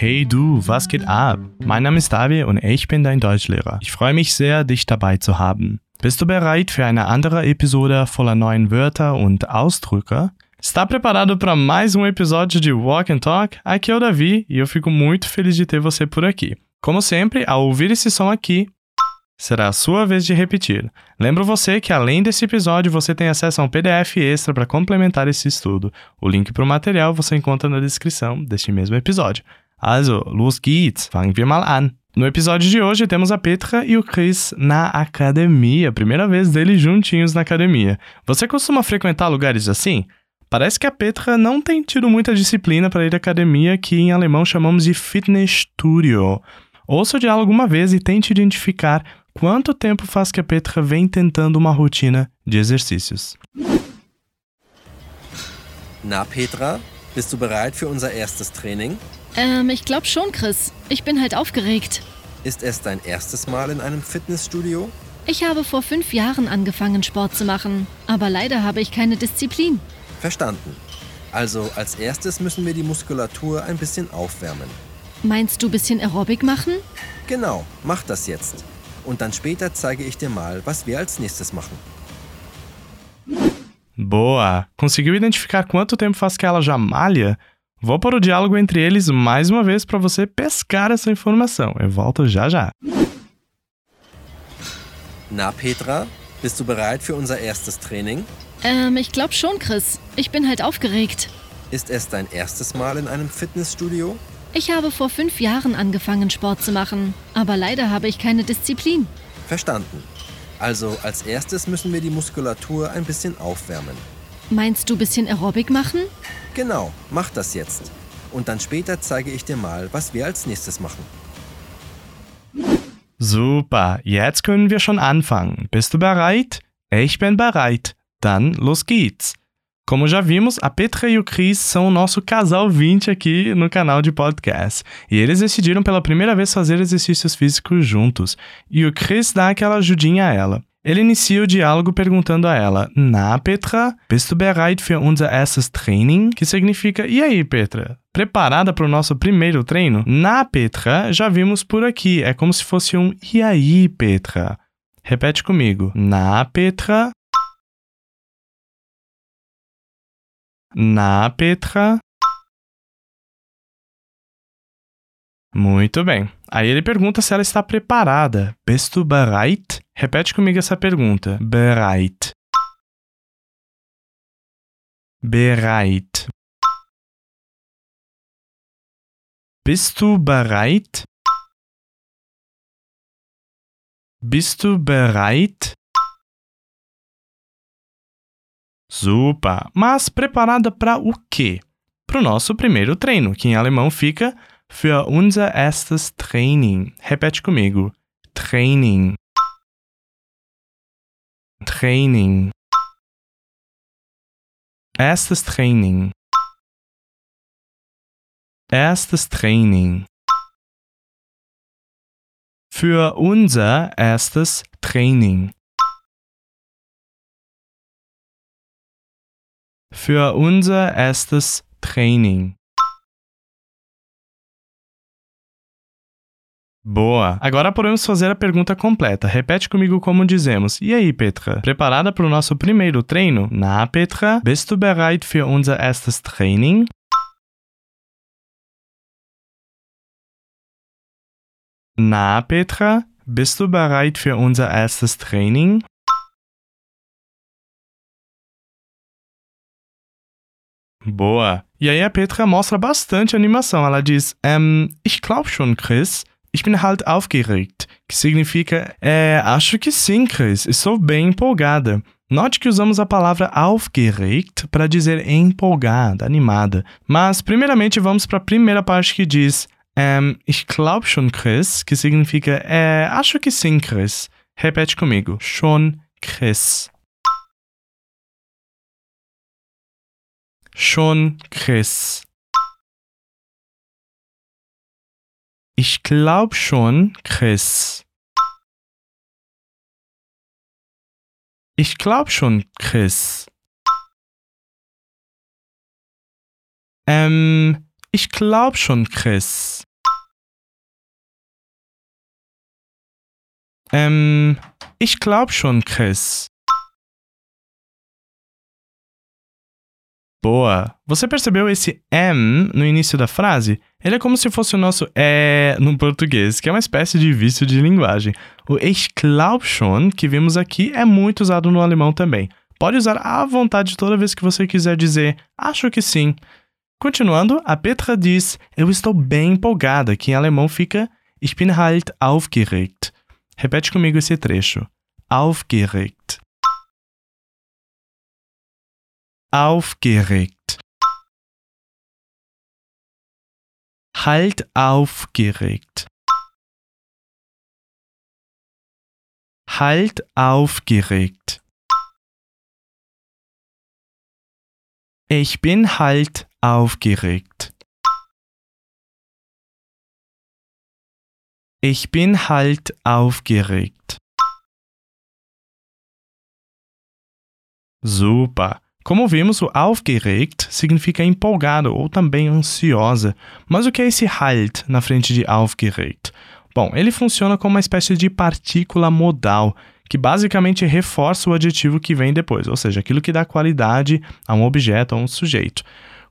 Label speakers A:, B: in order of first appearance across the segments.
A: Hey du, was geht ab? Mein Name ist Davi und ich bin dein Deutschlehrer. Ich freue mich sehr, dich dabei zu haben. Bist du bereit für eine andere Episode voller neuen Wörter und Ausdrücke? Está preparado para mais um episódio de Walk and Talk? Aqui é o Davi e eu fico muito feliz de ter você por aqui. Como sempre, ao ouvir esse som aqui, será a sua vez de repetir. Lembro você que além desse episódio você tem acesso a um PDF extra para complementar esse estudo. O link para o material você encontra na descrição deste mesmo episódio. Also, los geht's, fangen wir mal an. No episódio de hoje temos a Petra e o Chris na academia, primeira vez deles juntinhos na academia. Você costuma frequentar lugares assim? Parece que a Petra não tem tido muita disciplina para ir à academia, que em alemão chamamos de Fitnessstudio. Ouça o diálogo uma vez e tente identificar quanto tempo faz que a Petra vem tentando uma rotina de exercícios.
B: Na Petra, bist du bereit für unser erstes Training?
C: Ähm, ich glaube schon, Chris. Ich bin halt aufgeregt.
B: Ist es dein erstes Mal in einem Fitnessstudio?
C: Ich habe vor fünf Jahren angefangen, Sport zu machen. Aber leider habe ich keine Disziplin.
B: Verstanden. Also als erstes müssen wir die Muskulatur ein bisschen aufwärmen.
C: Meinst du bisschen Aerobic machen?
B: Genau, mach das jetzt. Und dann später zeige ich dir mal, was wir als nächstes machen.
A: Boa! Conseguiu identificar quanto tempo faz que ela já malha? Vou para o diálogo entre eles mais uma vez para você pescar essa informação. Eu volto já já.
B: Na Petra, bist du bereit für unser erstes Training?
C: Ähm, ich glaube schon, Chris. Ich bin halt aufgeregt.
B: Ist es dein erstes Mal in einem Fitnessstudio?
C: Ich habe vor fünf Jahren angefangen, Sport zu machen. Aber leider habe ich keine Disziplin.
B: Verstanden. Also als erstes müssen wir die Muskulatur ein bisschen aufwärmen.
C: Meinst du bisschen Aerobic machen?
B: Genau, mach das jetzt. Und dann später zeige ich dir mal, was wir als nächstes machen.
A: Super, jetzt können wir schon anfangen. Bist du bereit? Ich bin bereit. Dann los geht's. Como já vimos, a Petra e o Chris são o nosso casal 20 aqui no canal de podcast. E eles decidiram pela primeira vez fazer exercícios físicos juntos. E o Chris dá aquela ajudinha a ela. Ele inicia o diálogo perguntando a ela: Na, Petra, bist du bereit für unser erstes Training? Que significa: E aí, Petra? Preparada para o nosso primeiro treino? Na, Petra, já vimos por aqui. É como se fosse um E aí, Petra? Repete comigo. Na, Petra. Na, Petra. Muito bem. Aí ele pergunta se ela está preparada. Bist du bereit? Repete comigo essa pergunta. Bereit. Bereit. Bist du bereit? Bist du bereit? Super! Mas preparada para o quê? Para o nosso primeiro treino, que em alemão fica für unser erstes Training. Repete comigo. Training. Training. Erstes Training. Erstes Training. Für unser erstes Training. Für unser erstes Training. Boa! Agora podemos fazer a pergunta completa. Repete comigo como dizemos. E aí, Petra? Preparada para o nosso primeiro treino? Na, Petra? Bist du bereit für unser erstes Training? Na, Petra? Bist du bereit für unser erstes Training? Boa! E aí a Petra mostra bastante animação. Ela diz: um, Ich glaub schon, Chris. Ich bin halt aufgeregt, que significa é, acho que sim, Chris, estou bem empolgada. Note que usamos a palavra aufgeregt para dizer empolgada, animada. Mas, primeiramente, vamos para a primeira parte que diz um, Ich glaub schon, Chris, que significa é, acho que sim, Chris. Repete comigo. Schon, Chris. Schon, Chris. Ich glaube schon, Chris. Ich glaube schon, Chris. Ähm, ich glaube schon, Chris. Ähm, ich glaube schon, Chris. Boa! Você percebeu esse M no início da frase? Ele é como se fosse o nosso é no português, que é uma espécie de vício de linguagem. O ich glaub schon, que vimos aqui, é muito usado no alemão também. Pode usar à vontade toda vez que você quiser dizer acho que sim. Continuando, a Petra diz eu estou bem empolgada, que em alemão fica ich bin halt aufgeregt. Repete comigo esse trecho. Aufgeregt. Aufgeregt. Halt aufgeregt. Halt aufgeregt. Ich bin halt aufgeregt. Ich bin halt aufgeregt. Super! Como vimos, o aufgeregt significa empolgado ou também ansiosa. Mas o que é esse halt na frente de aufgeregt? Bom, ele funciona como uma espécie de partícula modal, que basicamente reforça o adjetivo que vem depois, ou seja, aquilo que dá qualidade a um objeto, a um sujeito.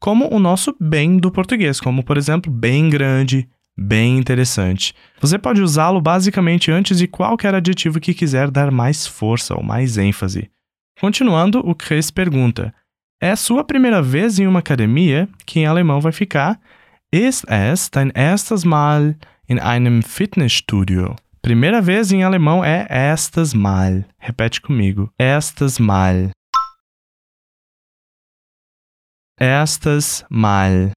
A: Como o nosso bem do português, como por exemplo, bem grande, bem interessante. Você pode usá-lo basicamente antes de qualquer adjetivo que quiser dar mais força ou mais ênfase. Continuando, o Chris pergunta: É sua primeira vez em uma academia? Que em alemão vai ficar: Ist es dein erstes Mal in einem Fitnessstudio? Primeira vez em alemão é erstes Mal. Repete comigo: erstes Mal. Erstes Mal.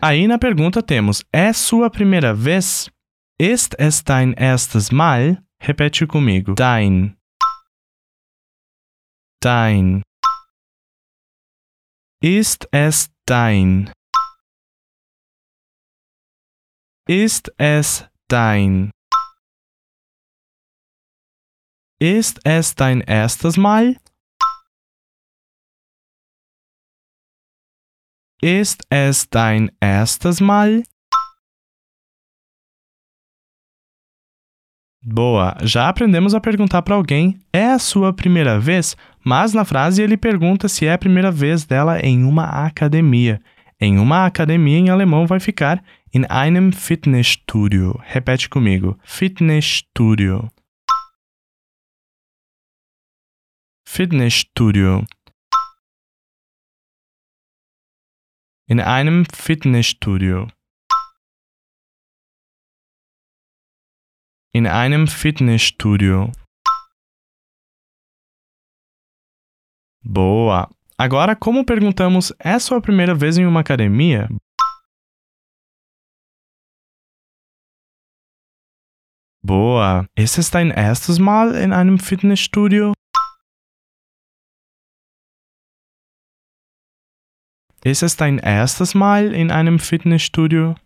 A: Aí na pergunta temos: É sua primeira vez? Ist es dein erstes Mal? Repete comigo. Dein. Dein. Ist es dein? Ist es dein? Ist es dein erstes Mal? Ist es dein erstes Mal? Boa! Já aprendemos a perguntar para alguém é a sua primeira vez, mas na frase ele pergunta se é a primeira vez dela em uma academia. Em uma academia em alemão vai ficar in einem Fitnessstudio. Repete comigo: Fitnessstudio. Fitnessstudio. In einem Fitnessstudio. In einem Fitnessstudio. Boa! Agora, como perguntamos, é sua primeira vez em uma academia? Boa! Ist es dein erstes Mal in einem Fitnessstudio? Ist es dein erstes Mal in einem Fitnessstudio?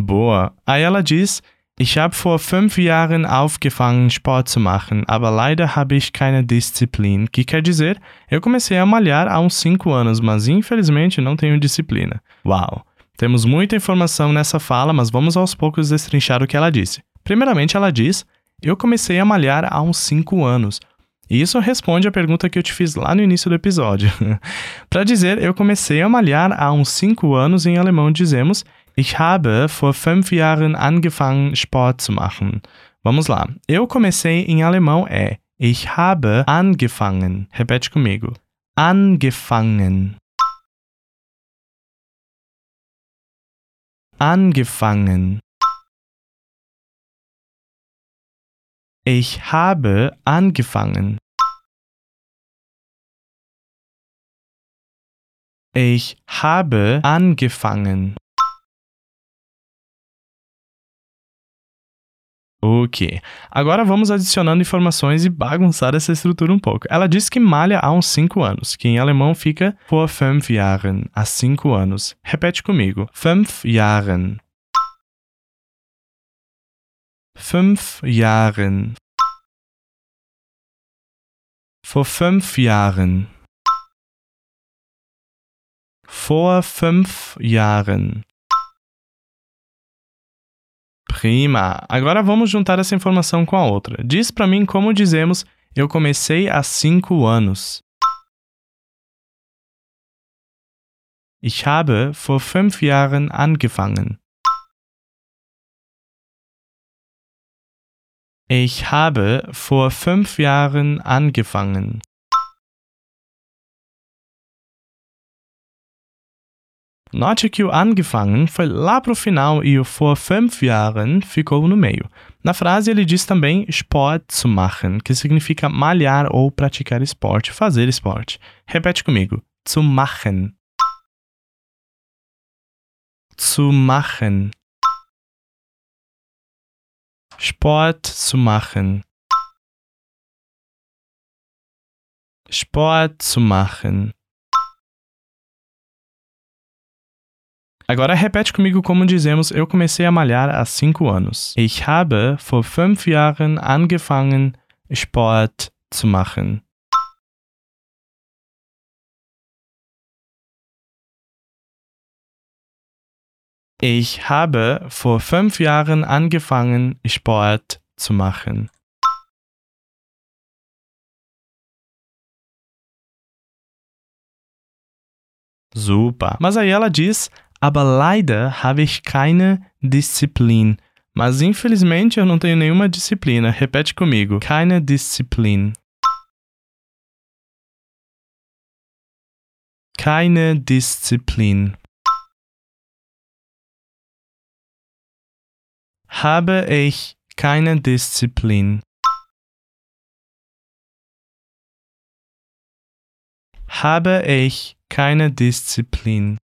A: Boa. Aí ela diz: Ich habe vor fünf Jahren aufgefangen, Sport zu machen, aber leider habe ich keine Disziplin. Que quer dizer, eu comecei a malhar há uns cinco anos, mas infelizmente não tenho disciplina. Uau! Temos muita informação nessa fala, mas vamos aos poucos destrinchar o que ela disse. Primeiramente, ela diz: Eu comecei a malhar há uns cinco anos. E isso responde à pergunta que eu te fiz lá no início do episódio. Para dizer eu comecei a malhar há uns cinco anos, em alemão dizemos Ich habe vor fünf Jahren angefangen, Sport zu machen. Vamos lá. Eu comecei em alemão é Ich habe angefangen. Repete comigo. Angefangen. Angefangen. Ich habe angefangen. Ich habe angefangen. Ok. Agora vamos adicionando informações e bagunçar essa estrutura um pouco. Ela diz que malha há uns 5 anos, que em alemão fica vor fünf Jahren, há 5 anos. Repete comigo. Fünf Jahren. Fünf Jahren. Vor fünf Jahren. Vor fünf Jahren. Prima! Agora vamos juntar essa informação com a outra. Diz para mim como dizemos eu comecei há cinco anos. Ich habe vor fünf Jahren angefangen. Ich habe vor fünf Jahren angefangen. O angefangen foi lá para o final e o vor fünf Jahren ficou no meio. Na frase ele diz também Sport zu machen, que significa malhar ou praticar esporte, fazer esporte. Repete comigo. Zu machen. Zu machen. Sport zu machen. Sport zu machen. Agora repete comigo como dizemos eu comecei a malhar há cinco anos. Ich habe vor fünf Jahren angefangen, Sport zu machen. Ich habe vor fünf Jahren angefangen, Sport zu machen. Super. Mas aí ela diz aber leider habe ich keine Disziplin. Mas infelizmente eu não tenho nenhuma disciplina. Repete comigo. Keine Disziplin. Keine Disziplin. Habe ich keine Disziplin. Habe ich keine Disziplin.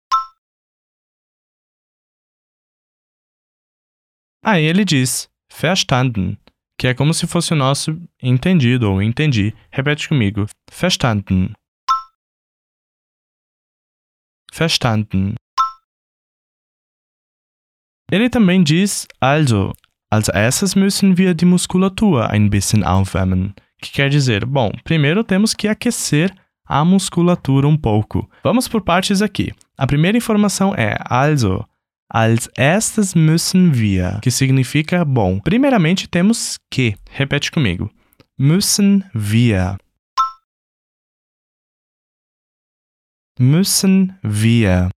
A: Aí ele diz verstanden, que é como se fosse o nosso entendido ou entendi. Repete comigo. Verstanden. Verstanden. Ele também diz also. Als erstes müssen wir die Muskulatur ein bisschen aufwärmen. Que quer dizer, bom, primeiro temos que aquecer a musculatura um pouco. Vamos por partes aqui. A primeira informação é also. Als erstes müssen wir, que significa bom. Primeiramente temos que. Repete comigo. Müssen wir. Müssen wir.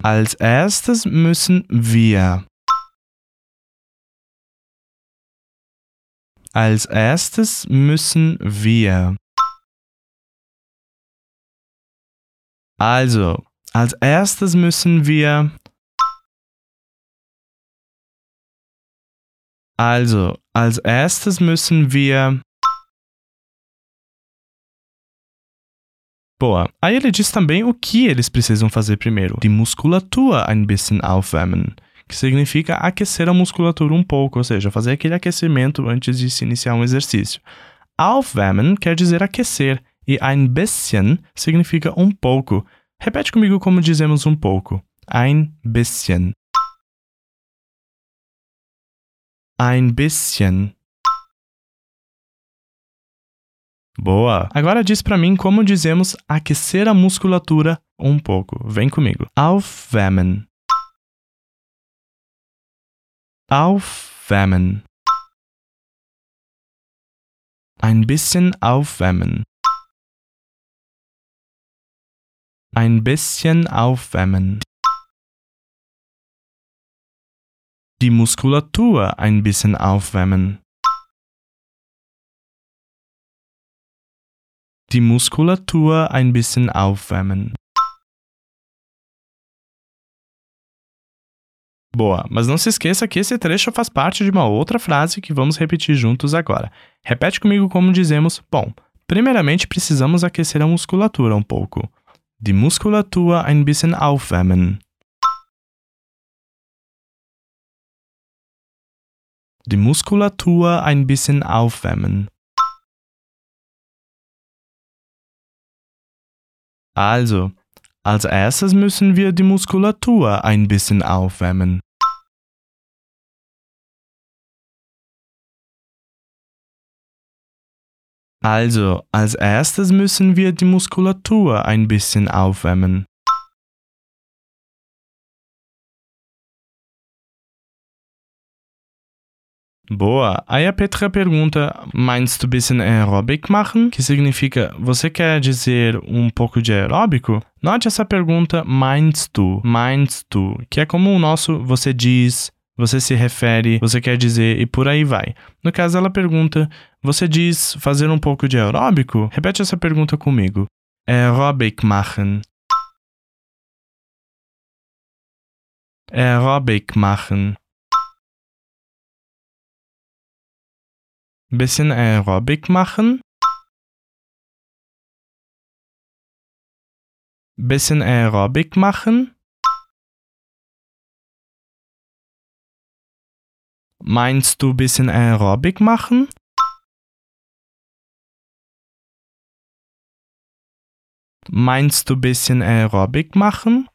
A: Als erstes müssen wir. Als erstes müssen wir. Also, als erstes müssen wir Also, als erstes müssen wir Boa. Aí ele diz também o que eles precisam fazer primeiro. Die Muskulatur ein bisschen aufwärmen, que significa aquecer a musculatura um pouco, ou seja, fazer aquele aquecimento antes de se iniciar um exercício. Aufwärmen quer dizer aquecer e ein bisschen significa um pouco, Repete comigo como dizemos um pouco. Ein bisschen. Ein bisschen. Boa! Agora diz para mim como dizemos aquecer a musculatura um pouco. Vem comigo. Aufwärmen. Aufwärmen. Ein bisschen aufwärmen. Ein bisschen aufwärmen. Die Muskulatur ein bisschen aufwärmen. Die Muskulatur ein bisschen aufwärmen. Boa, mas não se esqueça que esse trecho faz parte de uma outra frase que vamos repetir juntos agora. Repete comigo como dizemos: Bom, primeiramente precisamos aquecer a musculatura um pouco die Muskulatur ein bisschen aufwärmen. Die Muskulatur ein bisschen aufwärmen. Also, als erstes müssen wir die Muskulatur ein bisschen aufwärmen. Also, als erstes müssen wir die Muskulatur ein bisschen aufwärmen. Boa. Aí a Petra pergunta: Meinst du bisschen aeróbic machen? Que significa: Você quer dizer um pouco de aeróbico? Note essa pergunta: Meinst du? Meinst du? Que é como o nosso você diz, você se refere, você quer dizer e por aí vai. No caso, ela pergunta: Você diz fazer um pouco de aeróbico? Repete essa pergunta comigo. Aerobic machen. Aerobic machen. Bisschen Aerobic machen. Bisschen Aerobic machen. Meinst du bisschen Aerobic machen? Meinst du bisschen Aerobic machen?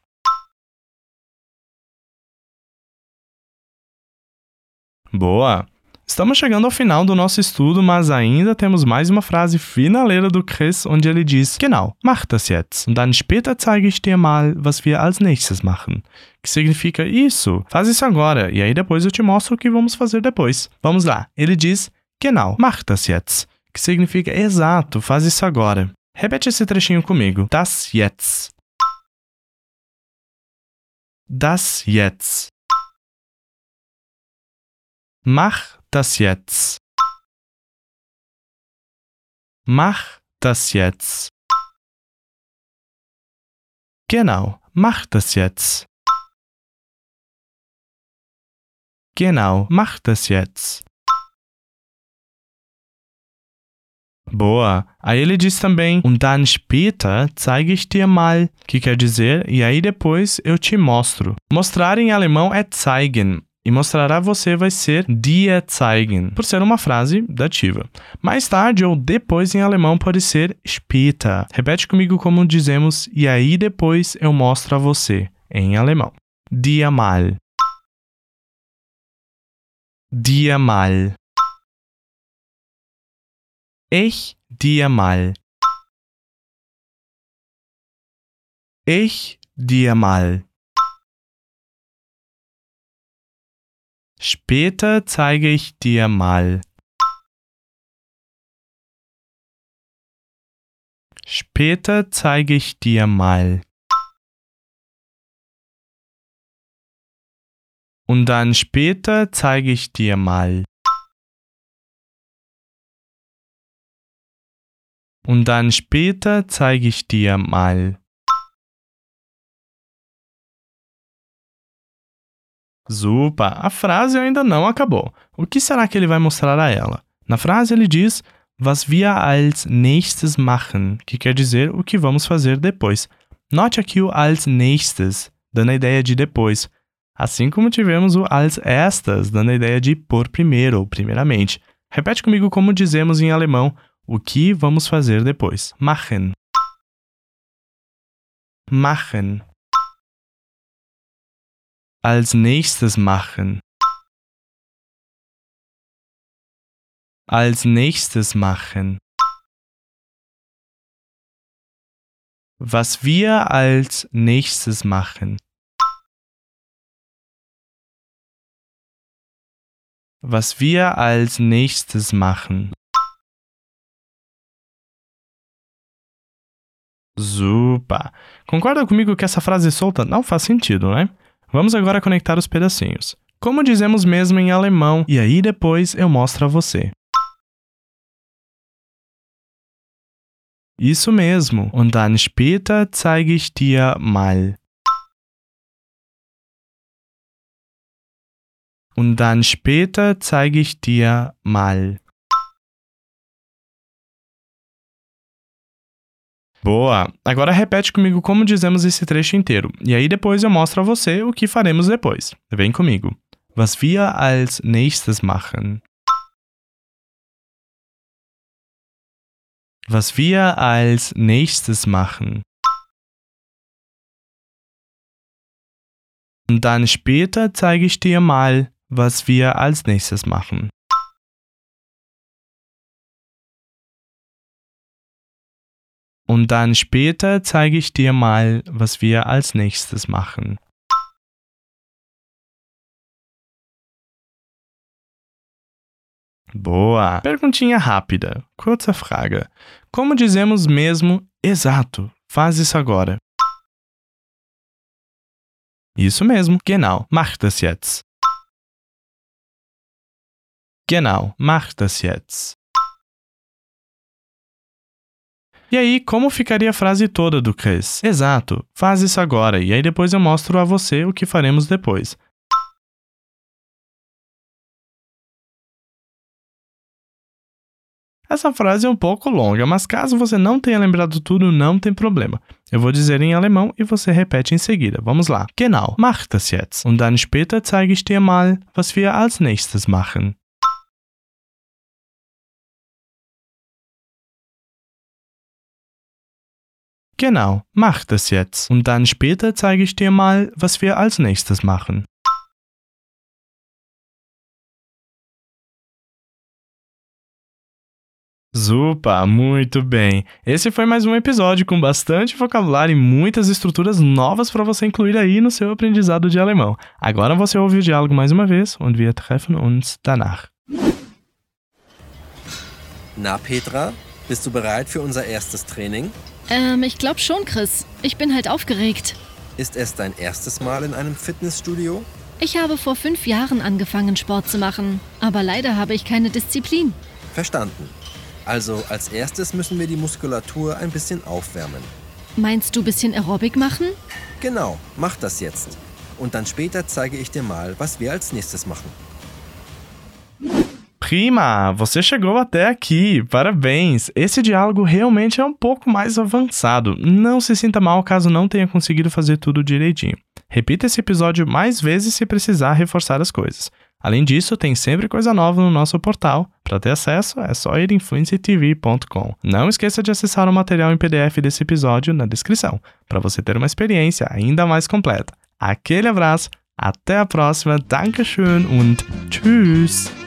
A: Boa! Estamos chegando ao final do nosso estudo, mas ainda temos mais uma frase finaleira do Chris, onde ele diz: Genau, mach das jetzt. Und dann später zeige ich dir mal, was wir als nächstes machen. Que significa isso, faz isso agora, e aí depois eu te mostro o que vamos fazer depois. Vamos lá. Ele diz: Genau, mach das jetzt. Que significa exato, faz isso agora. Repete esse trechinho comigo. Das jetzt. Das jetzt. Mach das jetzt. Mach das jetzt. Genau, mach das jetzt. Genau, mach das jetzt. Boa! Aí ele diz também, und dann später zeige ich dir mal, que quer dizer, e aí depois eu te mostro. Mostrar em alemão é zeigen, e mostrar a você vai ser dir zeigen, por ser uma frase dativa. Mais tarde ou depois em alemão pode ser später. Repete comigo como dizemos, e aí depois eu mostro a você, em alemão. Dir mal. Dir mal. Ich dir mal. Ich dir mal. Später zeige ich dir mal. Später zeige ich dir mal. Und dann später zeige ich dir mal. Und dann später zeige ich dir mal. Super! A frase ainda não acabou. O que será que ele vai mostrar a ela? Na frase ele diz was wir als nächstes machen, que quer dizer o que vamos fazer depois. Note aqui o als nächstes, dando a ideia de depois, assim como tivemos o als erstes, dando a ideia de por primeiro ou primeiramente. Repete comigo como dizemos em alemão o que vamos fazer depois. Machen. Machen. Als nächstes machen. Als nächstes machen. Was wir als nächstes machen. Was wir als nächstes machen. Super! Concorda comigo que essa frase solta não faz sentido, né? Vamos agora conectar os pedacinhos. Como dizemos mesmo em alemão, e aí depois eu mostro a você. Isso mesmo. Und dann später zeige ich dir mal. Und dann später zeige ich dir mal. Boa! Agora repete comigo como dizemos esse trecho inteiro, e aí depois eu mostro a você o que faremos depois. Vem comigo. Was wir als nächstes machen. Was wir als nächstes machen. Und dann später zeige ich dir mal, was wir als nächstes machen. Und dann später zeige ich dir mal, was wir als nächstes machen. Boa! Perguntinha rápida, kurze Frage. Como dizemos mesmo exato? Faz isso agora. Isso mesmo, genau, mach das jetzt. Genau, mach das jetzt. E aí, como ficaria a frase toda do Chris? Exato, faz isso agora e aí depois eu mostro a você o que faremos depois. Essa frase é um pouco longa, mas caso você não tenha lembrado tudo, não tem problema. Eu vou dizer em alemão e você repete em seguida. Vamos lá. Genau, mach das jetzt. Und dann später zeige ich dir mal, was wir als nächstes machen. Genau, mach das jetzt. Und dann später zeige ich dir mal, was wir als nächstes machen. Super, muito bem. Esse foi mais um episódio com bastante vocabulário e muitas estruturas novas para você incluir aí no seu aprendizado de alemão. Agora você ouve o diálogo mais uma vez und wir treffen uns danach.
B: Na, Petra, bist du bereit für unser erstes Training?
C: Ähm, ich glaube schon, Chris. Ich bin halt aufgeregt.
B: Ist es dein erstes Mal in einem Fitnessstudio?
C: Ich habe vor fünf Jahren angefangen, Sport zu machen. Aber leider habe ich keine Disziplin.
B: Verstanden. Also als erstes müssen wir die Muskulatur ein bisschen aufwärmen.
C: Meinst du bisschen Aerobic machen?
B: Genau, mach das jetzt. Und dann später zeige ich dir mal, was wir als nächstes machen.
A: Prima, você chegou até aqui, parabéns! Esse diálogo realmente é um pouco mais avançado. Não se sinta mal caso não tenha conseguido fazer tudo direitinho. Repita esse episódio mais vezes se precisar reforçar as coisas. Além disso, tem sempre coisa nova no nosso portal. Para ter acesso, é só ir em fluencytv.com. Não esqueça de acessar o material em PDF desse episódio na descrição, para você ter uma experiência ainda mais completa. Aquele abraço, até a próxima, Dankeschön und Tschüss!